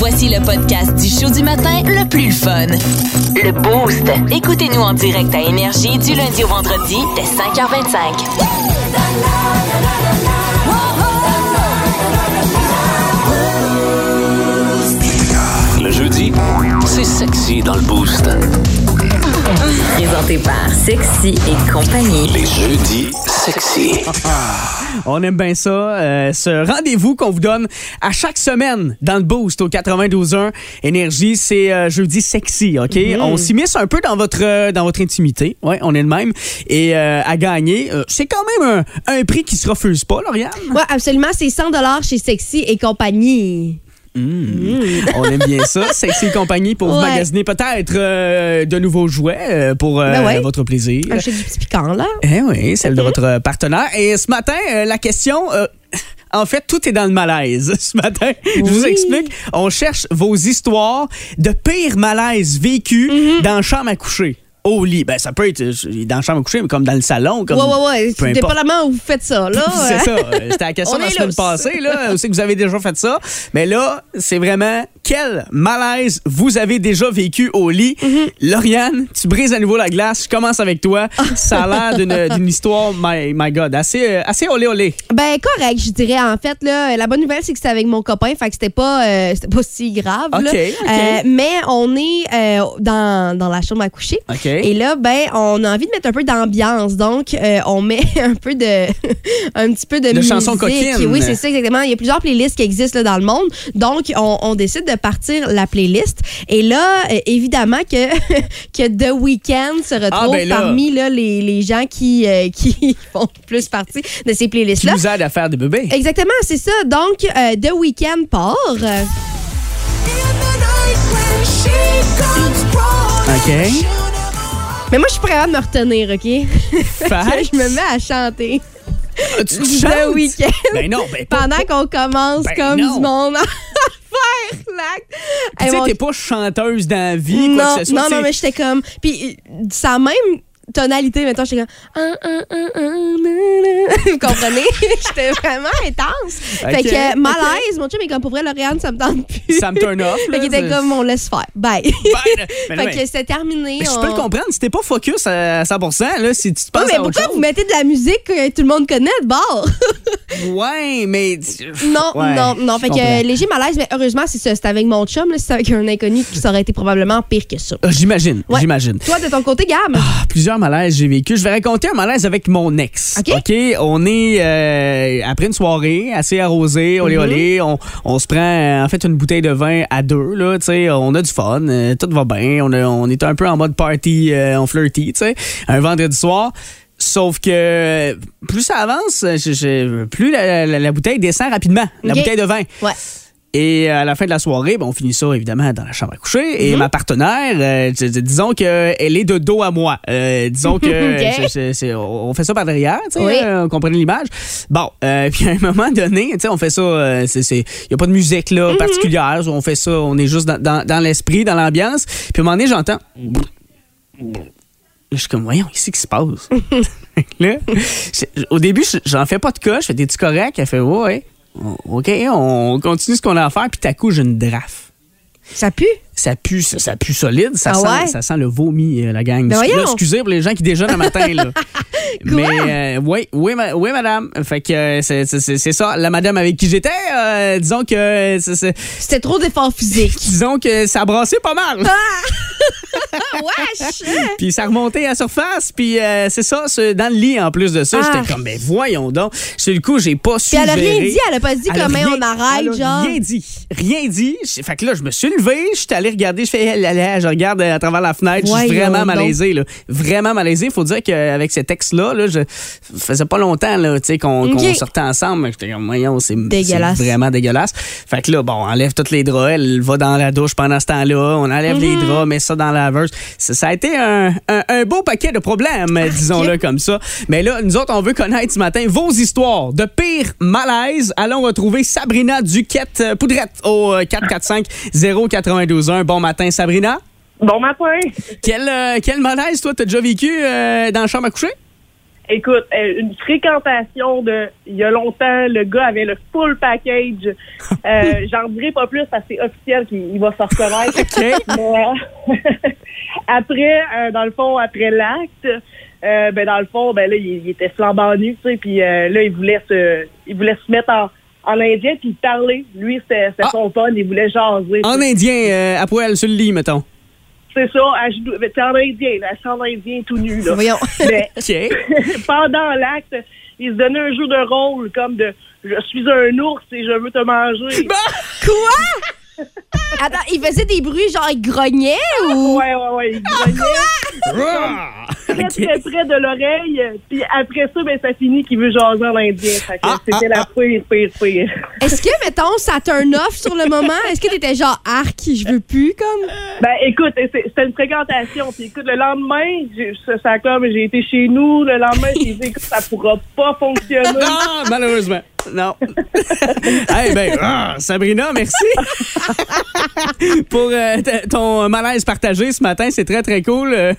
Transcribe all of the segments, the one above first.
Voici le podcast du show du matin le plus fun. Le Boost. Écoutez-nous en direct à Énergie du lundi au vendredi dès 5h25. Le jeudi, c'est sexy dans le boost. Présenté par Sexy et compagnie. Les jeudis sexy. On aime bien ça. euh, ce rendez-vous qu'on vous donne à chaque semaine dans le Boost au 92.1 Énergie, c'est euh, jeudi sexy, OK? On s'immisce un peu dans votre, euh, dans votre intimité. Ouais, on est le même. Et euh, à gagner, euh, c'est quand même un, un prix qui se refuse pas, Lauriane. Ouais, absolument. C'est 100 chez Sexy et compagnie. On aime bien ça. Sexy et compagnie pour vous magasiner peut-être euh, de nouveaux jouets euh, pour euh, Ben ouais. votre plaisir. Acheter du petit piquant, là. Eh oui, celle de votre partenaire. Et ce matin, euh, la question. En fait, tout est dans le malaise ce matin. Je vous explique. On cherche vos histoires de pires malaises vécus Mhm. dans la chambre à coucher. Au lit. Ben, ça peut être euh, dans la chambre à coucher, mais comme dans le salon. Comme, ouais, ouais, ouais. Dépendamment où vous faites ça, là. C'est ça. C'était la question On de la semaine lousse. passée. Là. Sait que vous avez déjà fait ça. Mais là, c'est vraiment quel malaise vous avez déjà vécu au lit. Mm-hmm. Lauriane, tu brises à nouveau la glace. Je commence avec toi. Ça a l'air d'une- histoire, my, my God, assez, euh, assez olé olé. Ben, correct, je dirais. En fait, là, la bonne nouvelle, c'est que c'était avec mon copain, fait que c'était pas, euh, c'était pas si grave. là. OK, OK. Euh, mais on est euh, dans, dans la chambre à coucher. OK. Et là, ben, on a envie de mettre un peu d'ambiance. Donc, euh, on met un peu de. un petit peu de, De musique. chansons coquines. Oui, c'est ça, exactement. Il y a plusieurs playlists qui existent là, dans le monde. Donc, on, on décide de partir la playlist. Et là, euh, évidemment que, que The Weeknd se retrouve Ah, ben là. parmi là, les, les gens qui, euh, qui font plus partie de ces Qui playlists-là. nous aide à faire des bébés. Exactement, c'est ça. Donc, euh, The Weeknd part. OK. Mais moi, je suis prête à me retenir, OK? Je me mets à chanter. Ah, tu chantes? Weeknd. Ben non, ben pas- Pendant qu'on commence Ben comme non. du monde à faire l'acte. Tu sais, t'es pas chanteuse dans la vie, quoi non, que ce soit. non, non, mais j'étais comme. Puis, ça même tonalité, maintenant, j'étais comme. Ah, ah, ah. Vous comprenez? j'étais vraiment intense. fait Ok, que, malaise, mon chum est comme pour vrai, Lauriane, ça me tente plus. Ça me turn off. Fait qu'il était comme, on laisse faire. Bye. Ben, ben, fait ben, que c'était terminé. Mais je on- peux le comprendre, si t'es pas focus à 100%, là, si tu te penses mais à autre pourquoi chose. vous mettez de la musique que tout le monde connaît de bord? Ouais, mais... non, Ouais, non, non. je Fait que comprends. léger malaise, mais heureusement, c'est ça. C'était avec mon chum. Là, c'était avec un inconnu, ça aurait été probablement pire que ça. J'imagine, Ouais. j'imagine. Toi, de ton côté, Gab? Ah, plusieurs malaises j'ai vécu. Je vais raconter un malaise avec mon ex. OK. on est euh, après une soirée assez arrosée, olé Mhm. olé, on, on se prend euh, en fait une bouteille de vin à deux là, on a du fun, euh, tout va bien, on, a- on est un peu en mode party, euh, on flirty, un vendredi soir. Sauf que plus ça avance, je- je- plus la, la- la bouteille descend rapidement, la bouteille de vin. Ouais. Et à la fin de la soirée, ben, on finit ça évidemment dans la chambre à coucher. Et Mhm. ma partenaire, euh, disons qu'elle est de dos à moi. Euh, disons que on fait ça par derrière, tu sais, Oui. euh, on comprenait l'image. Bon, euh, puis à un moment donné, tu sais, on fait ça, il n'y a pas de musique Mhm. là, particulière. On fait ça, on est juste dans, dans- dans l'esprit, dans l'ambiance. Puis à un moment donné, j'entends... Je suis comme, voyons, qu'est-ce qui se passe? là, au début, je- j'en fais pas de cas. Je fais, t'es-tu correct? Elle fait, ouais, ouais. OK, on continue ce qu'on a à faire. Puis, t'as coup, j'ai une draft. Ça pue? Ça pue, ça, ça pue solide. Ça, Ah sent, ouais? ça sent le vomi, euh, la gang. Ben Là, excusez pour les gens qui déjeunent le matin. Là. Mais euh, oui, oui, ma- oui, madame. Fait que euh, c'est- ça. La madame avec qui j'étais, euh, disons que C'était trop d'efforts physiques. disons que ça brassait pas mal. Wesh! Puis ça remontait à la surface. Puis euh, c'est ça, dans le lit en plus de ça. Ah. J'étais comme, ben voyons donc. Sur le coup, j'ai pas su Puis elle a rien dit, elle a pas dit comment on arrête, elle a genre. Rien dit. Rien dit. Fait que là, je me suis levé, je suis allé allé regarder. Je fais, je regarde euh, à travers la fenêtre. Je suis vraiment malaisé. Là. Vraiment malaisé. Il faut dire qu'avec ces textes-là, là, je faisais pas longtemps qu'on sortait ensemble. J'étais comme, c'est vraiment dégueulasse. Fait que là, bon, enlève toutes les draps. Elle va dans la douche pendant ce temps-là. On enlève les draps, met ça dans la verse. Ça, a été un, beau paquet de problèmes, disons-le comme ça. Mais là, nous autres, on veut connaître ce matin vos histoires de pire malaise. Allons retrouver Sabrina Duquette-Poudrette euh, au euh, 445 0921 un bon matin, Sabrina. Bon matin. Quel, euh, quel malaise, toi, t'as déjà vécu euh, dans la chambre à coucher? Écoute, euh, une fréquentation de il y a longtemps, le gars avait le full package. Euh, j'en dirai pas plus parce que c'est officiel qu'il va se reconnaître. Mais, après, dans le fond, après l'acte, ben dans le fond, ben là, il, était flambant nu, tu sais, puis là, il voulait se il voulait se mettre en en indien puis parler. Lui, c'était c'était Ah. son fun, il voulait jaser. En indien, euh, à poil sur le lit, mettons. C'est ça, à genoux. Mais C'est en indien, là, c'est en indien tout nu, là. Voyons. Mais pendant l'acte, il se donnait un jeu de rôle comme de je suis un ours et je veux te manger. Quoi? Attends, il faisait des bruits genre il grognait ou? Ouais, ouais, ouais. Il grognait très, très près de l'oreille. Puis après ça, ben, ça finit qu'il veut jaser en indien. Fait que Ah, c'était ah, la pire, pire, pire. Est-ce que, mettons, ça turn off sur le moment? Est-ce que t'étais genre arc, je veux plus, comme? Ben, écoute, c'est- c'était une fréquentation. Puis écoute, le lendemain, j'ai- ça, comme, j'ai été chez nous. Le lendemain, j'ai dit, écoute, ça pourra pas fonctionner. Ah, malheureusement. Non. hey, ben, ah, Sabrina, merci pour euh, ton malaise partagé ce matin. C'est très, très cool. Euh,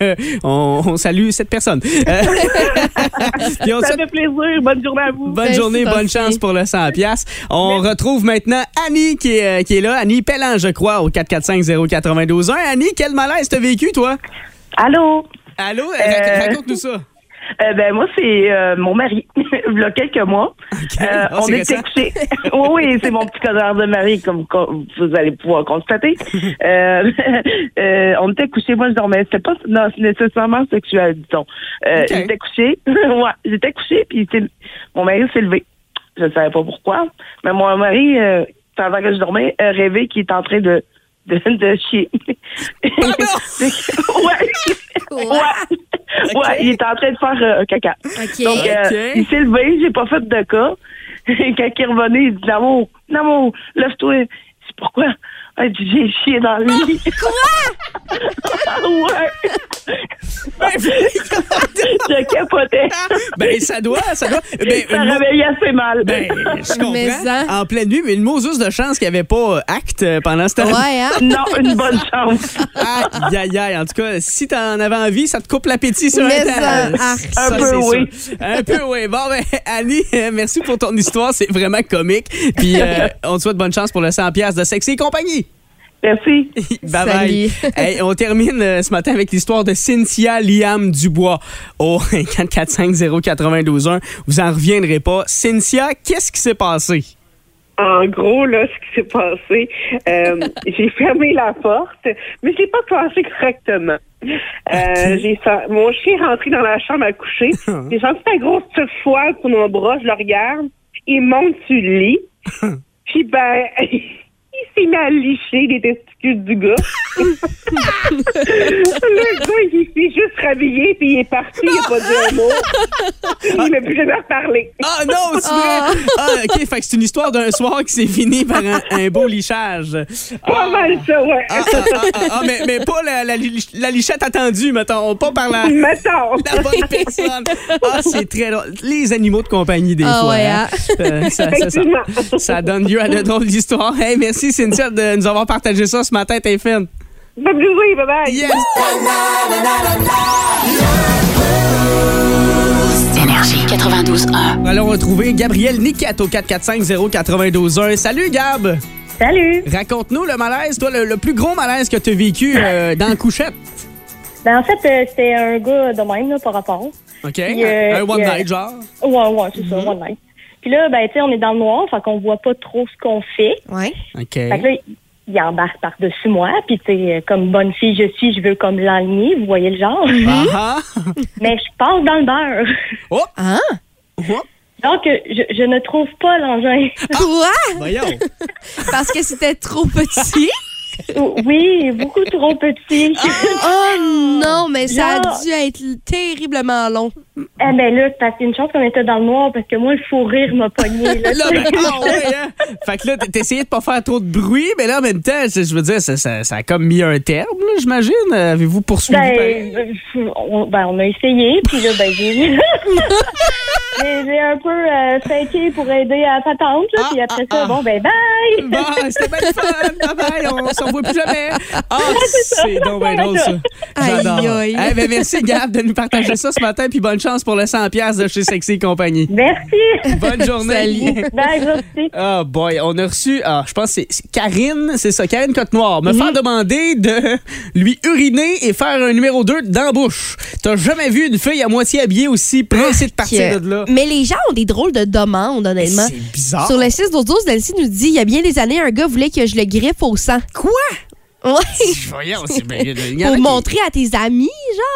on, on salue cette personne. Euh, puis on te Ça fait plaisir. Bonne journée à vous. bonne Merci, journée, bonne chance pour le 100 pièces. On retrouve maintenant Annie qui est, qui est là. Annie Pellan, je crois, au 445-092-1. Annie, quel malaise t'as vécu, toi? Allô? Allô? Euh, Rac- Raconte-nous ça. Euh, ben moi c'est euh, mon mari. Il y a quelques mois. Euh, Oh, on était couchés. oui, oui, c'est mon petit connard de mari, comme co- vous allez pouvoir constater. On était couchés, moi je dormais. C'était pas non, nécessairement sexuel, disons. Euh. J'étais couchée. ouais, j'étais couchée, puis mon mari s'est levé. Je ne savais pas pourquoi. Mais mon mari, pendant que je dormais, rêvé qu'il est en train de de, de chier. ouais. Ouais. Ouais, il est en train de faire euh, un caca. OK. Donc, euh, il s'est levé, j'ai pas fait de cas. Quand il est revenu, il dit Namo, Namo, lève-toi. C'est pourquoi? Ah, j'ai chié dans le lit. Quoi? ouais. je capotais. Ben, ça doit, ça doit. Ben, Ça une réveillait assez mal. ben, je Mais comprends. ça. En pleine nuit, mais une Moses de chance qu'il n'y avait pas euh, acte euh, pendant ce temps. Ouais, hein? non, une bonne chance. Aïe, aïe, aïe. En tout cas, si t'en avais envie, ça te coupe l'appétit sur Mais un temps. ça, arc. Ça, Un peu, oui. sûr. Un peu, oui. Bon, ben, Annie, euh, merci pour ton histoire. C'est vraiment comique. Puis, euh, on te souhaite bonne chance pour le 100$ piastres de Sexy et compagnie. Merci. Bye bye. Salut. Hey, on termine euh, ce matin avec l'histoire de Cynthia Liam Dubois au 445-092-1. Vous en reviendrez pas. Cynthia, qu'est-ce qui s'est passé? En gros, là, ce qui s'est passé, euh, j'ai fermé la porte, mais je l'ai pas placé correctement. Euh, mon chien est rentré dans la chambre à coucher. J'ai senti ta grosse foile sur mon bras, je le regarde. Il monte sur le lit. Puis ben, il s'est mis à licher les testicules du gars. le gars, il s'est juste rhabillé, puis il est parti, il a pas dit un mot. Il m'a plus jamais reparlé. Ah non, c'est vrai! Ah, OK, fait que c'est une histoire d'un soir qui s'est fini par un, un beau lichage. Pas mal ça, ouais. Ah, ah, ah, ah, ah, mais, mais pas la, la, li- la lichette attendue, mettons. Pas par la, Mettons. la bonne personne. Ah, c'est très drôle. Les animaux de compagnie, des Ah fois. ouais, hein. Euh, ça, ça- ça- Effectivement. ça donne lieu à de drôles d'histoires. Hey, merci, Cynthia, de nous avoir partagé ça ce matin. T'es fine. Bonne journée, bye bye. Yes! Énergie 92.1. Allons retrouver Gabriel Niquette au 445-092-1. Salut, Gab! Salut! Raconte-nous le malaise, toi, le, le plus gros malaise que tu as vécu euh, dans la couchette. Ben, en fait, euh, c'était un gars de même, là, par rapport. OK? Puis, euh, un one a- night, genre. Ouais, ouais, c'est Mhm. ça, one night. Puis là, ben, tu sais, on est dans le noir, fait qu'on voit pas trop ce qu'on fait. Ouais. OK. Fait que là, il embarque par-dessus moi, puis tu sais, comme bonne fille je suis, je veux comme l'enligner, vous voyez le genre. Ah, ah. Mais je passe dans le beurre. Oh! Hein? Oh! Donc, je, je ne trouve pas l'engin. Quoi? Voyons. Parce que c'était trop petit? oui, beaucoup trop petit. Oh non, mais ça a dû être terriblement long. Eh ben là, c'est parce qu'il y a une chance qu'on était dans le noir, parce que moi, le fou rire m'a pogné. Là, Là, ben, ah ouais, hein? Fait que là, t'essayais de pas faire trop de bruit, mais là, en même temps, je veux dire, ça, ça, ça a comme mis un terme, là, j'imagine. Avez-vous poursuivi? Ben, euh, on, ben, on a essayé, puis là, ben, j'ai, j'ai, un peu euh, faké pour aider à ta tante, là, Ah, puis après ah, ça, bon, ben, bye! Bon, c'était bien fun. Bye. bye, on s'en voit plus jamais. Ah, c'est donc bien drôle, ça. J'adore. Aïe, aïe. Eh ben, merci, Gab, de nous partager ça ce matin, puis bonne chance pour le 100$ piastres de chez Sexy et compagnie. Merci. Bonne journée. Salut. Bye, merci. Ah boy, on a reçu, ah, je pense que c'est Karine, c'est ça, Karine Côte-Noire, me faire demander de lui uriner et faire un numéro 2 dans la bouche. T'as jamais vu une fille à moitié habillée aussi pressée de partir de là? Mais les gens ont des drôles de demandes, honnêtement. C'est bizarre. Sur le 6 12 12 Delcy nous dit il y a bien des années, un gars voulait que je le griffe au sang. Quoi? Quoi? Ouais. Voyons, c'est Pour montrer à tes amis,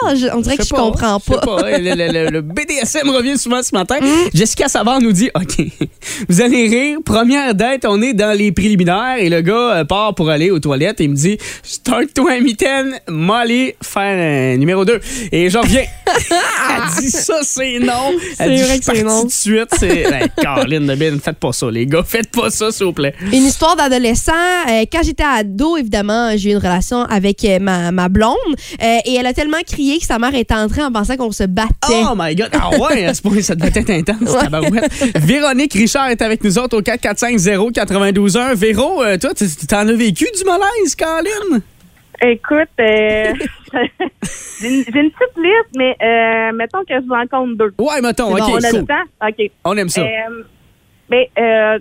genre, je- on dirait que je comprends je sais pas. Le, le- le- le BDSM revient souvent ce matin. Mm. Jessica Savard nous dit OK, vous allez rire. Première date, on est dans les préliminaires et le gars euh, part pour aller aux toilettes et il me dit Start-toi un mitaine, moi aller faire un numéro 2. Et je reviens. Elle dit ça, c'est non. Elle dit C'est vrai Je suis que c'est partie non. tout de suite. C'est. Ben, Caroline de Bin, faites pas ça, les gars. Faites pas ça, s'il vous plaît. Une histoire d'adolescent. Euh, quand j'étais ado, évidemment, j'ai eu une relation avec euh, ma, ma blonde euh, et elle a tellement crié que sa mère est entrée en pensant qu'on se battait. Oh my God! Ah ouais, à ce point, ça devait être intense, Ouais. tabarouette. Véronique Richard est avec nous autres au 445-0-92-1. Véro, euh, toi, tu- t'en as vécu du malaise, Caroline? Écoute, euh, j'ai une, petite liste, mais euh, mettons que je vous en compte deux. Ouais, mettons, OK, bon, On a cool. le temps? OK. On aime ça. Euh, mais euh,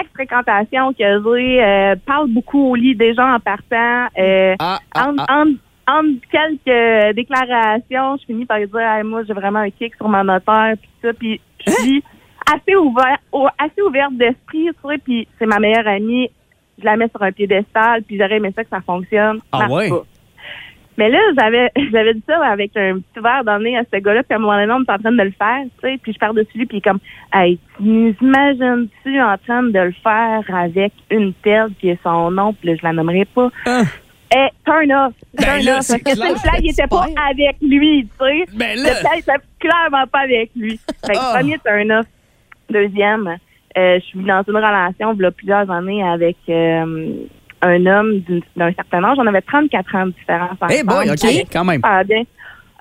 ex-fréquentation que j'ai, euh, parle beaucoup au lit des gens en partant. Euh, ah, ah, entre, ah. entre- entre quelques déclarations, je finis par dire Hey, moi j'ai vraiment un kick sur ma notaire puis ça puis je suis assez ouvert au- assez ouverte d'esprit, tu sais, puis c'est ma meilleure amie, je la mets sur un piédestal puis j'aurais aimé ça que ça fonctionne. Ah ouais? pas. Mais là, j'avais j'avais dit ça avec un petit verre dans le nez à ce gars-là, puis à un moment donné, on est en train de le faire, tu sais, puis je pars dessus lui, puis il est comme, hey, imagines-tu en train de le faire avec une telle qui est son nom, puis là, je la nommerai pas. Ah. Eh, turn off. Ben Turn là, off. Parce que clair. plan, il était pas avec lui, tu sais. Ben là, il était clairement pas avec lui. Fait que Ah. premier turn off. Deuxième, euh, je suis dans une relation, il y a plusieurs années, avec euh, un homme d'une- d'un certain âge. On avait 34 ans de différence. hey boy. OK, quand même. Ah, bien.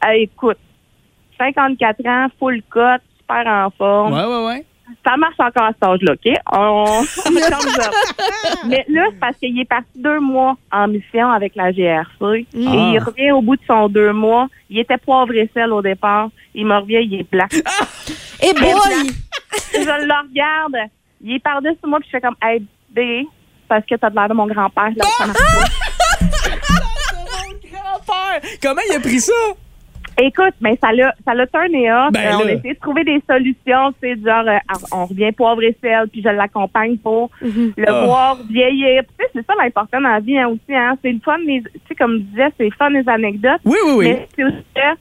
Hey, écoute, 54 ans, full cut, super en forme. Ouais, ouais, ouais. Ça marche encore à cet âge-là, OK? On, on. Mais là, c'est parce qu'il est parti deux mois en mission avec la GRC. Et Ah. il revient au bout de son deux mois. Il était poivre et sel au départ. Il me revient, il est blanc. Et boy! je le regarde. Il est par-dessus moi, puis je fais comme, hey, B, parce que t'as de l'air de mon grand-père. Là, ça marche pas. Grand-père, comment il a pris ça? Écoute, mais ça l'a, ça l'a turné. Ben Euh, on a essayé de trouver des solutions, tu sais, genre, euh, on revient poivre et sel, puis je l'accompagne pour le Ah. voir vieillir. Tu sais, c'est ça l'important dans la vie hein, aussi. Hein. C'est le fun, les- tu sais, comme je disais, c'est le fun les anecdotes. Oui, oui, oui. Mais c'est aussi euh,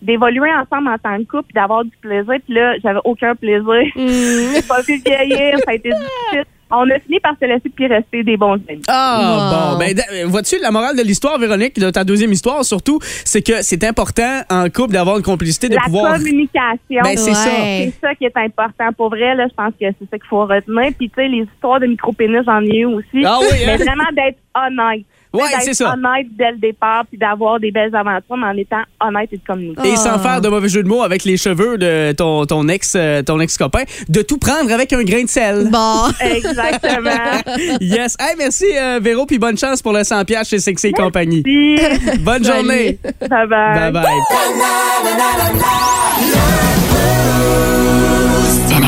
d'évoluer ensemble en tant que couple, d'avoir du plaisir. Puis là, j'avais aucun plaisir. Hmm. J'ai pas vu vieillir, ça a été difficile. On a fini par se laisser puis rester des bons amis. Ah, Wow. bon. Ben, d- vois-tu, la morale de l'histoire, Véronique, de ta deuxième histoire, surtout, c'est que c'est important en couple d'avoir une complicité, de La pouvoir. communication. Ben, c'est ça. C'est ça qui est important. Pour vrai, là, je pense que c'est ça qu'il faut retenir. Puis, tu sais, les histoires de micro-pénis, j'en ai eu aussi. Ah oui, hein? Mais vraiment d'être honnête. Ouais, c'est d'être ça. honnête dès le départ, puis d'avoir des belles aventures, mais en étant honnête et de communiquer. Et sans Ah. faire de mauvais jeu de mots avec les cheveux de ton, ton ex euh, ton ex-copain, de tout prendre avec un grain de sel. Bon. Exactement. Yes. Hey, merci, euh, Véro, puis bonne chance pour le 100 piastres chez Sexy et compagnie. Bonne Salut. journée. bye bye. Bye bye.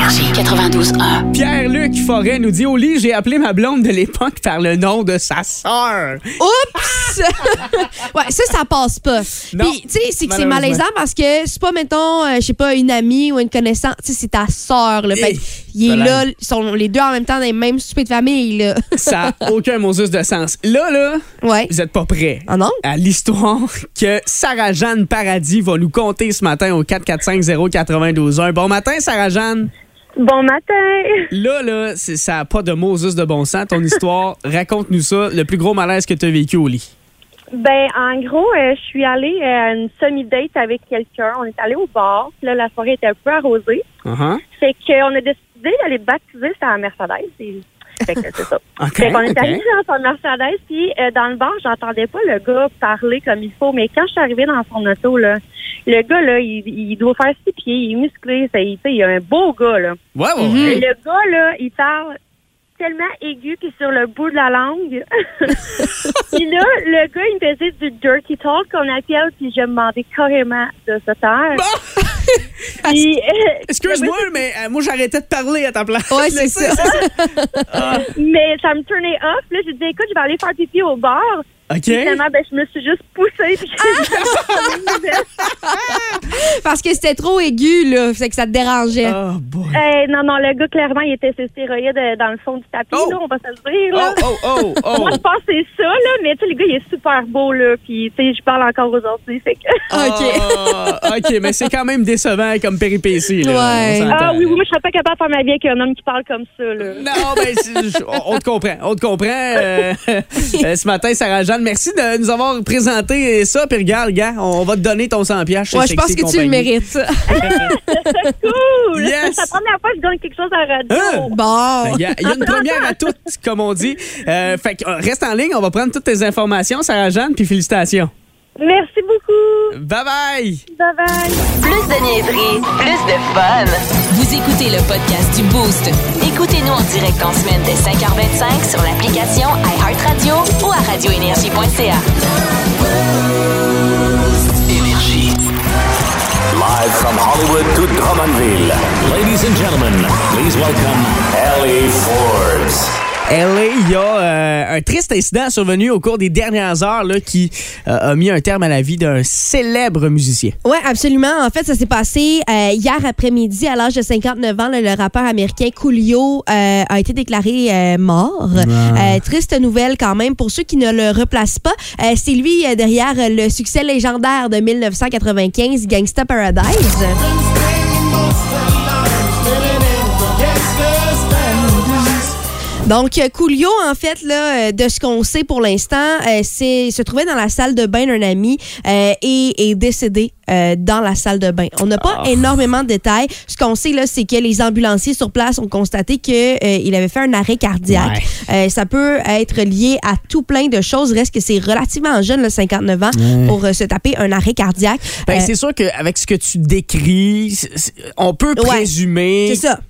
Énergie 92.1. Pierre-Luc Forêt nous dit au lit, j'ai appelé ma blonde de l'époque par le nom de sa sœur. Oups! ouais, ça, ça passe pas. Non, Puis, tu sais, c'est que c'est malaisant parce que c'est pas, mettons, euh, je sais pas, une amie ou une connaissance. Tu sais, c'est ta sœur, là. Fait que il est là, ils sont les deux en même temps dans les mêmes soupers de famille, là. Ça n'a aucun Moses de sens. Là, là, ouais. vous êtes pas prêts. Ah non? à l'histoire que Sarah-Jeanne Paradis va nous conter ce matin au 445-092-1. Bon matin, Sarah-Jeanne. Bon matin. Là, là, c'est- ça n'a pas de Moses de bon sens, ton histoire. Raconte-nous ça, le plus gros malaise que tu as vécu au lit. Ben, en gros, euh, je suis allée euh, à une semi-date avec quelqu'un. On est allé au bar. Là, la soirée était un peu arrosée. Uh-huh. Fait qu'on a décidé d'aller baptiser sa Mercedes. Fait que c'est ça. OK, Fait qu'on est allé dans son Mercedes, puis euh, dans le bar, j'entendais pas le gars parler comme il faut, mais quand je suis arrivée dans son auto, là, le gars, là, il, il doit faire six pieds, il est musclé, ça, il, il a un beau gars, là. Ouais, ouais, Mhm. ouais. Le gars, là, il parle tellement aigu puis sur le bout de la langue. puis là, le gars, il me faisait du dirty talk qu'on appelle, puis je me demandais carrément de se taire. Puis, euh, Excuse-moi, mais euh, moi, j'arrêtais de parler à ta place. Ouais, c'est ça. mais ça me tournait off. Là, j'ai dit, écoute, je vais aller faire pipi au bar. OK. Puis Finalement, ben, je me suis juste poussée. Puis j'ai Parce que c'était trop aigu, là. C'est que ça te dérangeait. Oh, boy. Eh, non, non, le gars, clairement, il était ses stéroïdes euh, dans le fond du tapis, Oh. là, on va se le dire. Là. Oh, oh, oh, Moi, oh. je pense que c'est ça, là, mais tu sais, le gars, il est super beau, là, puis tu sais, je parle encore aujourd'hui, fait que... Ah, OK, mais c'est quand même décevant comme péripétie. Là. Ouais. Ah oui, oui, moi, je serais pas capable de faire ma vie avec un homme qui parle comme ça, là. Non, ben, on te comprend. On te comprend. Euh, euh, ce matin, Sarah-Jeanne, merci de nous avoir présenté ça. Puis regarde, gars, on va te donner ton 100 pièces chez Ouais, je pense que tu le mérites. Cool! Yes. C'est la première fois que je gagne quelque chose à la radio. Hein? Bon. Il y, a, il y a une première à toutes, comme on dit. Euh, fait que, euh, reste en ligne, on va prendre toutes tes informations, Sarah-Jeanne, puis félicitations. Merci beaucoup! Bye bye! Bye-bye! Plus de niaiserie, plus de fun. Vous écoutez le podcast du Boost. Écoutez-nous en direct en semaine dès 5h25 sur l'application iHeartRadio ou à radioénergie.ca. Énergie. Live from Hollywood to Drummondville. Ladies and gentlemen, please welcome Ellie Forbes. LA, il y a euh, un triste incident survenu au cours des dernières heures là, qui euh, a mis un terme à la vie d'un célèbre musicien. Oui, absolument. En fait, ça s'est passé euh, hier après-midi à l'âge de 59 ans. là, le rappeur américain Coolio a été déclaré mort. Triste nouvelle quand même pour ceux qui ne le replacent pas. C'est lui derrière le succès légendaire de 1995, Gangsta Paradise. Donc, euh, Coolio, en fait, là, euh, de ce qu'on sait pour l'instant, euh, c'est se trouvait dans la salle de bain d'un ami euh, et est décédé euh, dans la salle de bain. On n'a pas énormément de détails. Ce qu'on sait, là, c'est que les ambulanciers sur place ont constaté qu'il avait fait un arrêt cardiaque. Euh, ça peut être lié à tout plein de choses. Reste que c'est relativement jeune, le 59 ans, pour se taper un arrêt cardiaque. Ben, c'est sûr qu'avec ce que tu décris, on peut Ouais, présumer c'est ça.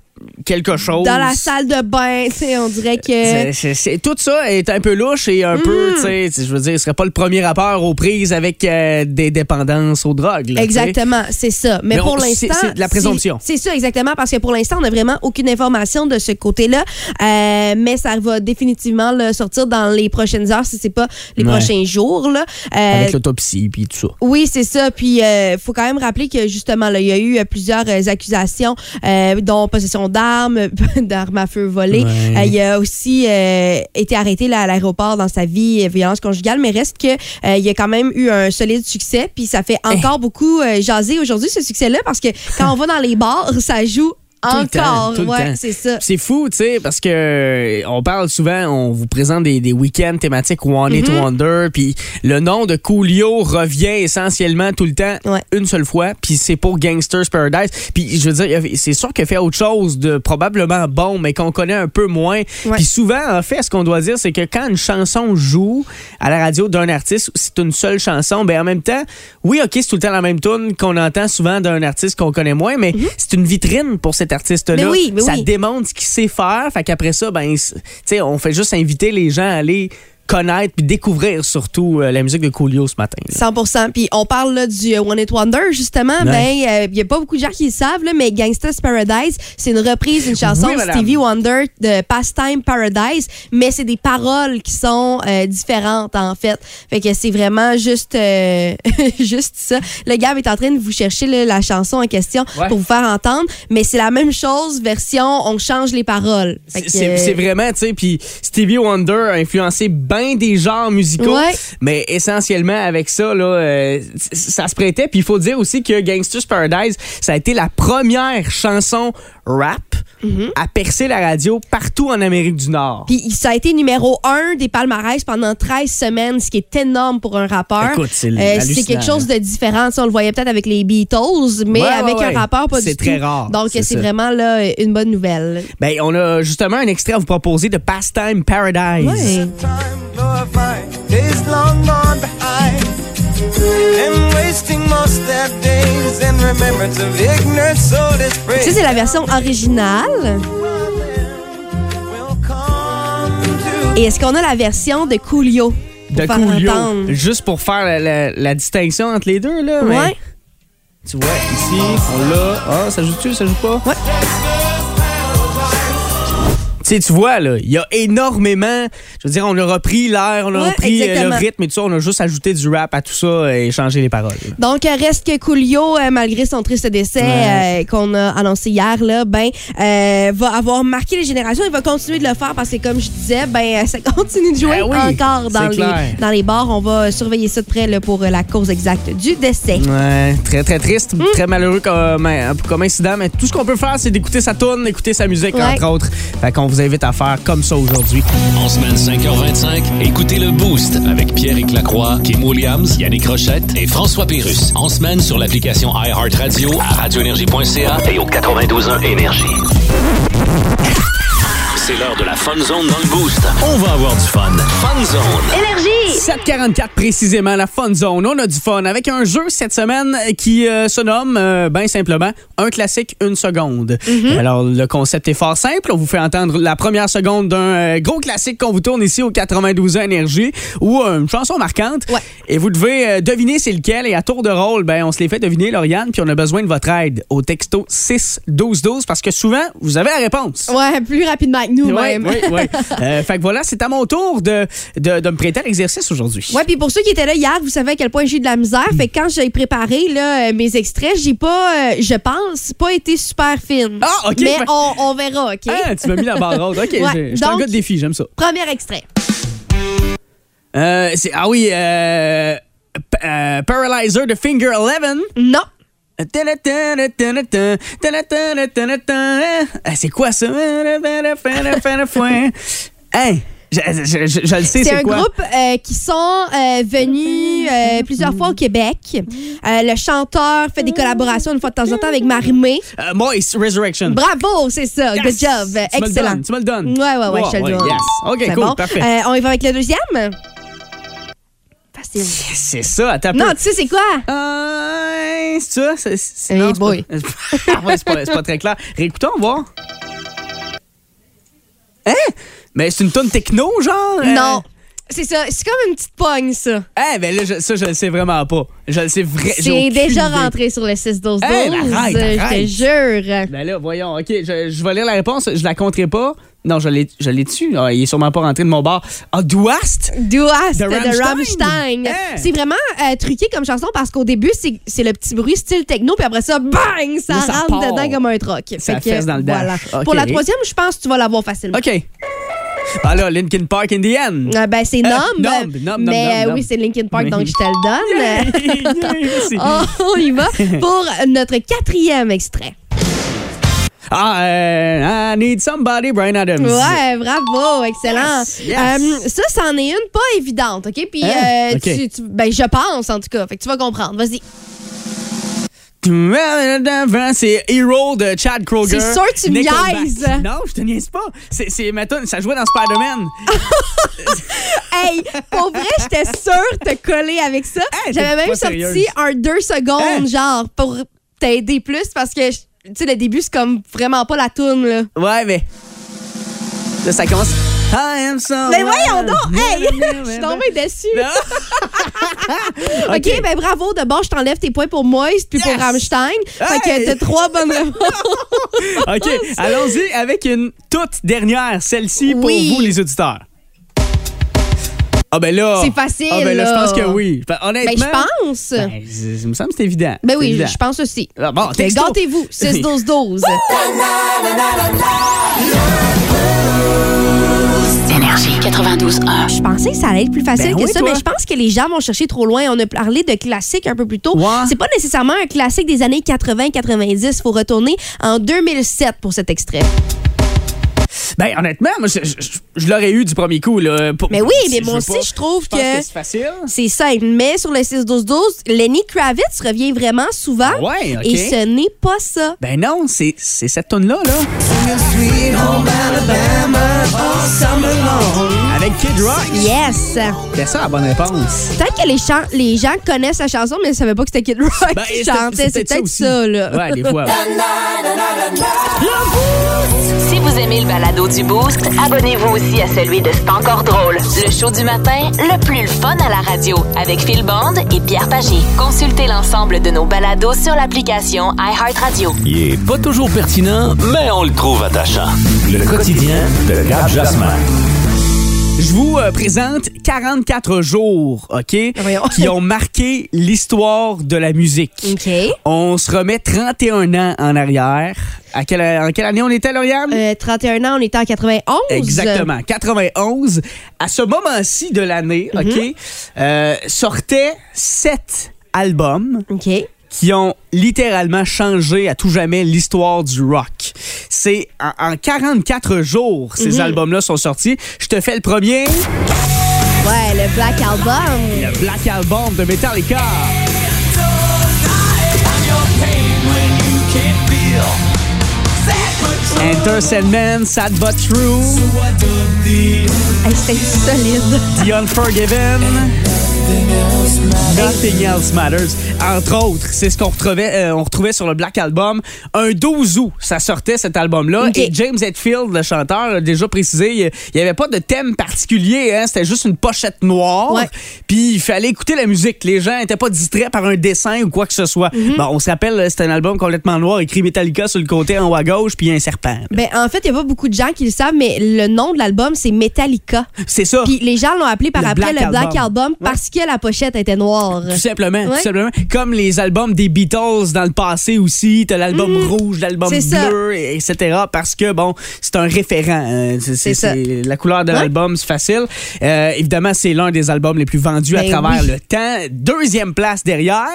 Quelque chose. Dans la salle de bain, tu sais, on dirait que... C'est- c'est- c'est- tout ça est un peu louche et un peu, Mm. tu sais, je veux dire, ce serait pas le premier rappeur aux prises avec euh, des dépendances aux drogues. là. Exactement, c'est ça. Mais, Mais pour on- l'instant. c'est de la présomption. C'est ça, exactement, parce que pour l'instant, on n'a vraiment aucune information de ce côté-là. Euh, mais ça va définitivement là, sortir dans les prochaines heures, si c'est pas les Ouais. prochains jours. Là. Euh, Avec l'autopsie puis tout ça. oui, c'est ça. Puis, il faut quand même rappeler que, justement, il y a eu euh, plusieurs euh, accusations, euh, dont possession d'armes, d'armes à feu volées. Ouais. Euh, il a aussi euh, été arrêté là, à l'aéroport dans sa vie, euh, violence conjugale, mais reste que il a quand même eu un solide succès. Puis, ça fait encore beaucoup jaser aujourd'hui, ce succès-là, parce que quand on va dans les bars, ça joue Tout le temps, encore. tout le ouais, temps. c'est ça. C'est fou, tu sais, parce que euh, on parle souvent, on vous présente des, des week-ends thématiques One It Mhm. Wonder, puis le nom de Coolio revient essentiellement tout le temps, Ouais. une seule fois, puis c'est pour Gangsters Paradise. Puis je veux dire, c'est sûr qu'il fait autre chose de probablement bon, mais qu'on connaît un peu moins. Puis souvent, en fait, ce qu'on doit dire, c'est que quand une chanson joue à la radio d'un artiste, c'est une seule chanson, ben en même temps, oui, ok, c'est tout le temps la même tune qu'on entend souvent d'un artiste qu'on connaît moins, mais c'est une vitrine pour cet artiste-là. Mais oui, mais ça oui. démontre ce qu'il sait faire. Fait qu'après ça, ben, c- tu sais, on fait juste inviter les gens à aller connaître puis découvrir surtout euh, la musique de Coolio ce matin. là. 100% Puis on parle là, du euh, One It Wonder, justement. Ouais. Ben, il n'y a pas beaucoup de gens qui le savent, là, mais Gangsta's Paradise, c'est une reprise d'une chanson Oui, de. Stevie Wonder de Pastime Paradise, mais c'est des paroles qui sont euh, différentes, en fait. Fait que c'est vraiment juste, euh, juste ça. Le gars est en train de vous chercher là, la chanson en question Ouais. pour vous faire entendre, mais c'est la même chose, version on change les paroles. Euh, c'est vraiment, tu sais, puis Stevie Wonder a influencé bien des genres musicaux, Ouais. mais essentiellement avec ça, là, euh, ça se prêtait. Puis il faut dire aussi que Gangsters Paradise, ça a été la première chanson rap Mm-hmm. à percer la radio partout en Amérique du Nord. Puis ça a été numéro un des palmarès pendant 13 semaines, ce qui est énorme pour un rappeur. Écoute, c'est Euh, c'est quelque chose de différent. Ça, on le voyait peut-être avec les Beatles, mais Ouais, avec ouais, un rappeur, pas du C'est tout. très rare, Donc, c'est c'est vraiment là, une bonne nouvelle. Ben, on a justement un extrait à vous proposer de Pastime Paradise. Ça, c'est la version originale. Et est-ce qu'on a la version de Coolio? pour De faire Coolio. entendre? Juste pour faire la, la- la distinction entre les deux, là. mais- Ouais. Tu vois, ici, on l'a. Ah, ça joue-tu, ça joue pas? Ouais. Tu sais, tu vois, là, il y a énormément. Je veux dire, on a repris l'air, on a Ouais, repris euh, le rythme et tout ça. On a juste ajouté du rap à tout ça et changé les paroles. là. Donc, euh, reste que Coolio, euh, malgré son triste décès Ouais. euh, qu'on a annoncé hier, là, ben, euh, va avoir marqué les générations. Il va continuer de le faire parce que, comme je disais, ben, ça continue de jouer Ben oui, encore dans les, clair. dans les bars. On va surveiller ça de près là, pour la cause exacte du décès. Ouais, très, très triste, Hmm. très malheureux comme, comme incident. Mais tout ce qu'on peut faire, c'est d'écouter sa tune, d'écouter sa musique, Ouais. entre autres. Fait qu'on vous invite à faire comme ça aujourd'hui. En semaine 5h25, écoutez le Boost avec Pierre Lacroix, Kim Williams, Yannick Rochette et François Pérus. En semaine sur l'application iHeartRadio à radioénergie.ca et au 92.1 Énergie. C'est l'heure de la Fun Zone dans le Boost. On va avoir du fun. Fun Zone. Énergie! 744 précisément, la Fun Zone. On a du fun avec un jeu cette semaine qui euh, se nomme, euh, bien simplement, un classique, une seconde. Alors, le concept est fort simple. On vous fait entendre la première seconde d'un euh, gros classique qu'on vous tourne ici au 92 ans Énergie ou euh, une chanson marquante. Ouais. Et vous devez euh, deviner c'est lequel. Et à tour de rôle, ben, on se les fait deviner, Lauriane, puis on a besoin de votre aide au texto 6 12 12 parce que souvent, vous avez la réponse. Ouais, plus rapidement que Oui, oui, oui. Euh, fait que voilà, c'est à mon tour de, de, de me prêter à l'exercice aujourd'hui. Ouais, puis pour ceux qui étaient là hier, vous savez à quel point j'ai eu de la misère. Fait que quand j'ai préparé là, euh, mes extraits, j'ai pas, euh, je pense, pas été super fine. Ah, OK. Mais Ben- on, on verra, OK? Ah, tu m'as mis la barre haute. OK, Ouais, j'ai- je suis un gars de défi, j'aime ça. Premier extrait. Euh, ah oui, euh, Paralyzer de Finger 11. Non. C'est quoi ça? Hey, je, le sais, C'est un groupe qui sont venus plusieurs fois au Québec. Le chanteur fait des collaborations une fois de temps en temps avec Marimé. Moist Resurrection. Bravo, c'est ça. Good job. Me Excellent. donnes, tu me le donnes. Ouais, ouais, ouais, je te le donne. yes. OK, cool, parfait. On y va avec le deuxième? C'est ça, peu. Non, tu sais, c'est quoi? Euh, c'est ça? C'est, c'est- Hey non, c'est boy. Pas, ouais, c'est, pas, c'est pas très clair. Réécoutons, voir. Hein? Mais c'est une tonne techno, genre? euh? C'est ça. C'est comme une petite pogne, ça. Eh, ben là, je- ça, je le sais vraiment pas. Je le sais vrai. j'ai C'est déjà idée. rentré sur le 6-12-12. Hey, ben arrête, je te jure. Ben là, voyons. OK, je, je vais lire la réponse. Je la compterai pas. Non, je l'ai, je l'ai dessus. Ah, il est sûrement pas rentré de mon bar. Ah, Douast? Douast De de Rammstein. Rammstein. Hein? C'est vraiment euh, truqué comme chanson parce qu'au début, c'est c'est le petit bruit style techno, puis après ça, bang, ça ça rentre part. dedans comme un troc. Ça Fait que, dans le dash. voilà. Pour la troisième, je pense que tu vas l'avoir facilement. OK. Ah là, Linkin Park in the end. Ah, ben, c'est Euh, Numb. Numb, Numb, mais euh, oui, c'est Linkin Park, donc je te le donne. Oh, on y va pour notre quatrième extrait. Ah, euh, I need somebody, Brian Adams. Ouais, bravo, excellent. Yes, yes. Euh, ça, c'en est une pas évidente, OK? Puis, Hein? euh, OK. tu- tu- ben, je pense, en tout cas. Fait que tu vas comprendre. Vas-y. C'est Hero de Chad Kroger. C'est sûr que tu me niaises. Non, je te niaise pas. C'est, c'est, ça jouait dans Spider-Man. Hey, pour vrai, j'étais sûre de te coller avec ça. Hey, J'avais même sorti sérieuse. un deux secondes, genre, pour t'aider plus parce que, tu sais, le début, c'est comme vraiment pas la toune, là. Ouais, mais. Là, ça commence. I am so. Mais voyons donc! Hey! Je suis tombée déçue. OK, OK. ben bravo. D'abord, je t'enlève tes points pour Moist puis pour Yes! Rammstein. Fait que Hey! t'as trois bonnes réponses. OK, allons-y avec une toute dernière, celle-ci pour Oui. vous, les auditeurs. Ah, ben là. C'est facile, Ah, ben là, je pense que oui. Ben, Ben, honnêtement. je pense. Ben, ça me semble que c'est évident. Ben oui, je pense aussi. Ah, bon, texto. Gâtez-vous. 6-12-12. Énergie 92.1. Je pensais que ça allait être plus facile Ben que oui, ça, toi. mais je pense que les gens vont chercher trop loin. On a parlé de classiques un peu plus tôt. Ouais. C'est pas nécessairement un classique des années 80-90. Il faut retourner en 2007 pour cet extrait. Ben, honnêtement, moi, je, je- je- je l'aurais eu du premier coup. Là, pour- Mais oui, mais moi aussi, pas- je trouve que- c'est facile. C'est simple, mais sur le 6-12-12, Lenny Kravitz revient vraiment souvent. Ah ouais, OK. Et ce n'est pas ça. Ben non, c'est c'est cette tonne là là. Avec Kid Rock. Yes! C'est ça la bonne réponse. Peut-être que les, chants- les gens connaissent la chanson, mais ne savaient pas que c'était Kid Rock Ben, qui c'est- chantait. c'est C'est peut-être ça là. Ouais, des fois. Si vous aimez le balado du Boost, abonnez-vous aussi à celui de C'est encore drôle. Le show du matin, le plus fun à la radio, avec Phil Bond et Pierre Pagé. Consultez l'ensemble de nos balados sur l'application iHeartRadio. Il est pas toujours pertinent, mais on le trouve attachant. Le quotidien de Gab Jasmin. Je vous euh, présente 44 jours, OK, Voyons. qui ont marqué l'histoire de la musique. OK. On se remet 31 ans en arrière. À quelle, en quelle année on était, Lauriane? Euh, 31 ans, on était en 91. Exactement, 91. À ce moment-ci de l'année, Mhm. OK, euh, sortaient sept albums OK. qui ont littéralement changé à tout jamais l'histoire du rock. C'est en, en 44 jours, ces Mhm. albums-là sont sortis. Je te fais le premier, Ouais, le Black Album. le Black Album de Metallica. Enter Sandman, Sad But True, Hey, C'était solide. The Unforgiven, Nothing Else Matters. Entre autres, c'est ce qu'on retrouvait, euh, on retrouvait sur le Black Album. Un 12 août, ça sortait cet album-là. Et James Hetfield, le chanteur, a déjà précisé, il n'y avait pas de thème particulier. Hein, C'était juste une pochette noire. Ouais. Puis il fallait écouter la musique. Les gens n'étaient pas distraits par un dessin ou quoi que ce soit. Mhm. Bon, on se rappelle, c'est un album complètement noir, écrit Metallica sur le côté en haut à gauche, puis un serpent. Ben, en fait, il n'y a pas beaucoup de gens qui le savent, mais le nom de l'album, c'est Metallica. C'est ça. Puis les gens l'ont appelé par Le après Black le Black Album. Album parce que la pochette était noire. Tout simplement, Ouais. tout simplement. Comme les albums des Beatles dans le passé aussi, t'as l'album rouge, l'album Mhm. C'est ça. bleu, et- etc. Parce que, bon, c'est un référent. hein. C'est- ça. La couleur de Ouais. l'album, c'est facile. Euh, évidemment, c'est l'un des albums les plus vendus à Ben travers oui. le temps. Deuxième place derrière.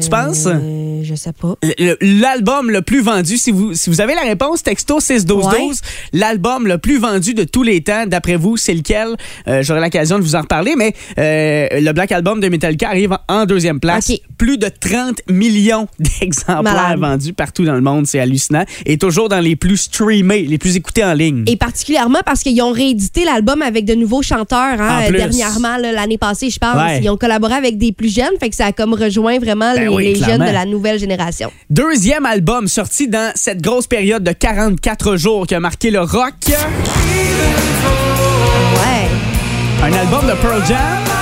Tu penses? Euh, je sais pas. L'album le plus vendu, si vous, si vous avez la réponse, texto 61212, Ouais. l'album le plus vendu de tous les temps, d'après vous, c'est lequel? Euh, J'aurai l'occasion de vous en reparler, mais euh, le Black Album de Metallica arrive en, deuxième place. Plus de 30 millions d'exemplaires vendus partout dans le monde, c'est hallucinant. Et toujours dans les plus streamés, les plus écoutés en ligne. Et particulièrement parce qu'ils ont réédité l'album avec de nouveaux chanteurs hein, euh, dernièrement, l'année passée, je pense. Ouais. Ils ont collaboré avec des plus jeunes, fait que ça a comme rejoint vraiment Ben les, oui, les clairement. jeunes de la nouvelle génération. Deuxième album sorti dans cette grosse période de 44 jours qui a marqué le rock. Ouais. Un album de Pearl Jam.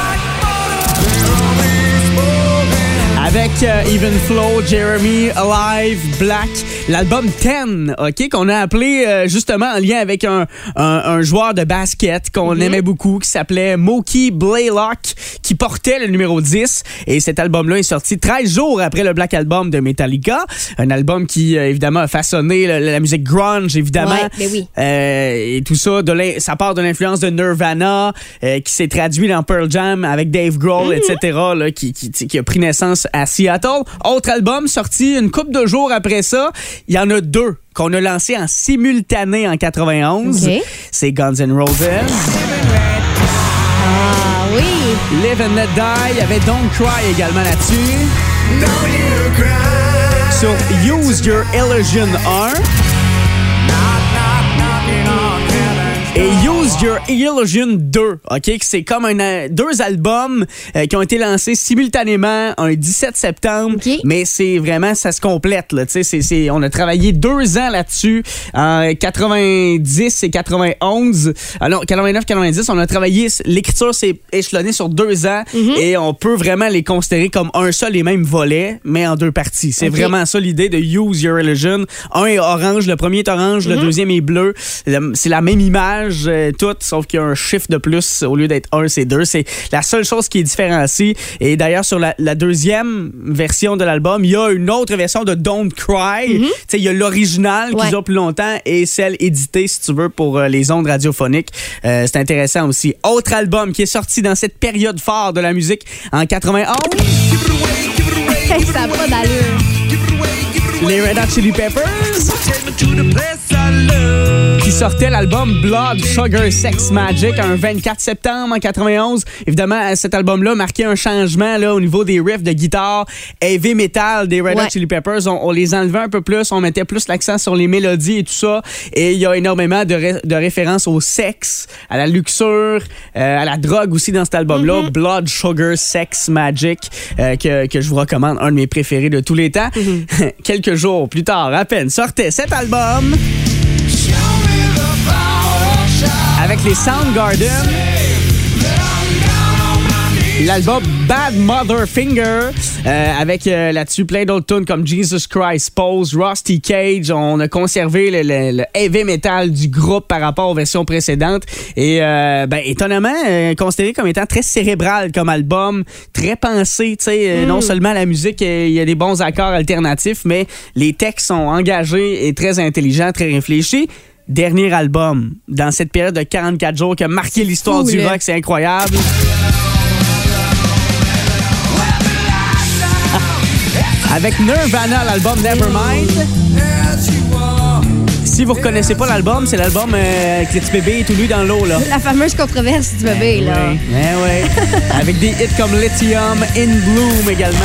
Avec euh, Even Flow, Jeremy, Alive, Black, l'album 10, OK, qu'on a appelé euh, justement en lien avec un, un, un joueur de basket qu'on aimait beaucoup, qui s'appelait Mookie Blaylock, qui portait le numéro 10. Et cet album-là est sorti 13 jours après le Black Album de Metallica. Un album qui, euh, évidemment, a façonné la, la musique grunge, évidemment. Ouais, mais oui. Euh, et tout ça, de ça part de l'influence de Nirvana, euh, qui s'est traduit dans Pearl Jam avec Dave Grohl, Mhm. etc., là, qui, qui, qui a pris naissance à Seattle. Autre album sorti une couple de jours après ça. Il y en a deux qu'on a lancés en simultané en 91. Ok. C'est Guns N' Roses. Ah oui. Live and Let Die. Il y avait Don't Cry également là-dessus. Sur Use Your Illusion 1. Your Illusion 2, OK? C'est comme un, euh, deux albums euh, qui ont été lancés simultanément un 17 septembre. Mais c'est vraiment, ça se complète, là. Tu sais, on a travaillé deux ans là-dessus, en 90 et 91. Ah non, 89, 90. On a travaillé, l'écriture s'est échelonnée sur deux ans Mhm. et on peut vraiment les considérer comme un seul et même volet, mais en deux parties. C'est vraiment ça l'idée de Use Your Illusion. Un est orange, le premier est orange, Mhm. le deuxième est bleu. Le- C'est la même image, euh, sauf qu'il y a un chiffre de plus. Au lieu d'être un, c'est deux. C'est la seule chose qui est différencie. Et d'ailleurs, sur la, la deuxième version de l'album, il y a une autre version de Don't Cry. Tu sais, Il y a l'original qui. Ouais. dure plus longtemps et celle éditée, si tu veux, pour euh, les ondes radiophoniques. Euh, c'est intéressant aussi. Autre album qui est sorti dans cette période phare de la musique en 91. Hey, ça n'a pas d'allure. Les Red Hot Chili Peppers. qui sortait l'album Blood Sugar Sex Magic un 24 septembre en 91. Évidemment, cet album-là marquait un changement là, au niveau des riffs de guitare heavy metal des Red Hot Ouais. Chili Peppers. On, on les enlevait un peu plus, on mettait plus l'accent sur les mélodies et tout ça. Et il y a énormément de, ré- de références au sexe, à la luxure, euh, à la drogue aussi dans cet album-là. Blood Sugar Sex Magic, euh, que, que je vous recommande, un de mes préférés de tous les temps. Quelques jours plus tard, à peine, sortait cet album avec les Soundgarden. L'album Bad Mother Finger, euh, avec euh, là-dessus plein d'autres tunes comme Jesus Christ, Pose, Rusty Cage. On a conservé le, le- le heavy metal du groupe par rapport aux versions précédentes. Et euh, ben, étonnamment, considéré comme étant très cérébral comme album, très pensé. tu sais, Non seulement la musique, il y a des bons accords alternatifs, mais les textes sont engagés et très intelligents, très réfléchis. Dernier album dans cette période de 44 jours qui a marqué l'histoire du rock, c'est incroyable. Avec Nirvana, l'album Nevermind. Si vous reconnaissez pas l'album, c'est l'album euh, avec le petit bébé tout nu dans l'eau, là. La fameuse controverse du bébé, là. Ouais, ouais, ouais. Avec des hits comme Lithium, In Bloom également.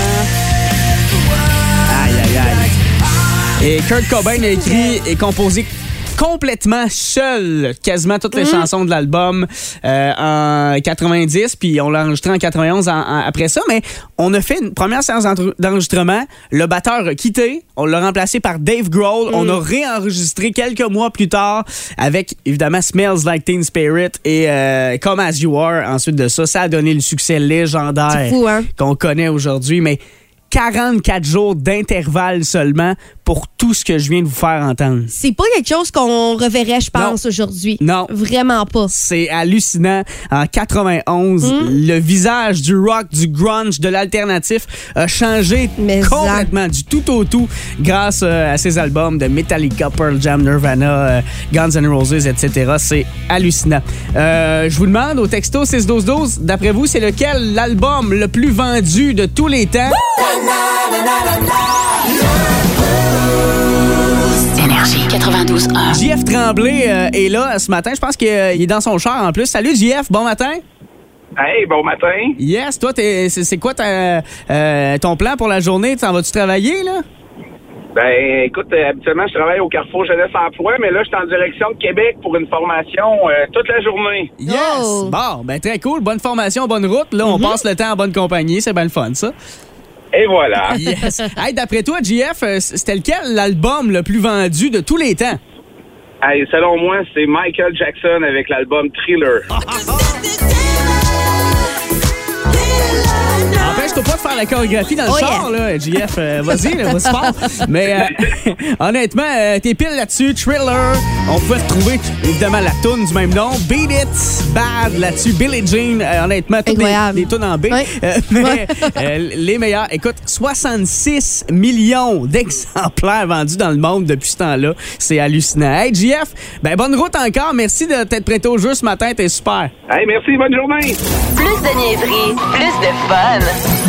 Aïe, aïe, aïe. Et Kurt Cobain a écrit et composé complètement seul quasiment toutes les chansons de l'album euh, en 90 puis on l'a enregistré en 91 en- en- après ça mais on a fait une première séance d'enregistrement le batteur a quitté on l'a remplacé par Dave Grohl on a réenregistré quelques mois plus tard avec évidemment Smells Like Teen Spirit et euh, Come As You Are. Ensuite de ça ça a donné le succès légendaire hein? qu'on connaît aujourd'hui mais 44 jours d'intervalle seulement pour tout ce que je viens de vous faire entendre. C'est pas quelque chose qu'on reverrait, je pense, aujourd'hui. Non. Vraiment pas. C'est hallucinant. En 91, Hmm? le visage du rock, du grunge, de l'alternatif a changé Mais complètement du tout au tout grâce euh, à ces albums de Metallica, Pearl Jam, Nirvana, euh, Guns N' Roses, etc. C'est hallucinant. Euh, je vous demande au texto 61212, d'après vous, c'est lequel l'album le plus vendu de tous les temps? Énergie 92.1. JF Tremblay euh, est là ce matin. Je pense qu'il est dans son char en plus. Salut JF, bon matin. Hey, bon matin. Yes, toi, t'es- c'est c'est quoi ta- euh, ton plan pour la journée? T'en vas-tu travailler, là? Ben, écoute, euh, habituellement, je travaille au Carrefour Jeunesse Emploi, mais là, je suis en direction de Québec pour une formation euh, toute la journée. Yes! Oh. Bon, ben très cool. Bonne formation, bonne route. Là, on passe le temps en bonne compagnie. C'est bien le fun, ça. Et voilà. Yes! hey, d'après toi, JF, euh, c'était lequel l'album le plus vendu de tous les temps? Hey, selon moi, c'est Michael Jackson avec l'album Thriller. Empêche-toi pas de faire la chorégraphie dans le Oh, char, là, JF. euh, Vas-y, là, vas-y fort. Mais euh, honnêtement, euh, t'es pile là-dessus. Thriller. On peut retrouver évidemment la tune du même nom. Beat It, Bad là-dessus. Billie Jean. euh, honnêtement, toutes les, tunes en B. Euh, mais euh, les meilleurs. Écoute, 66 millions d'exemplaires vendus dans le monde depuis ce temps-là. C'est hallucinant. Hey, JF, ben bonne route encore. Merci de t'être prêté au jeu ce matin. T'es super. Hey, merci, bonne journée. Plus de niaiserie, plus de fun.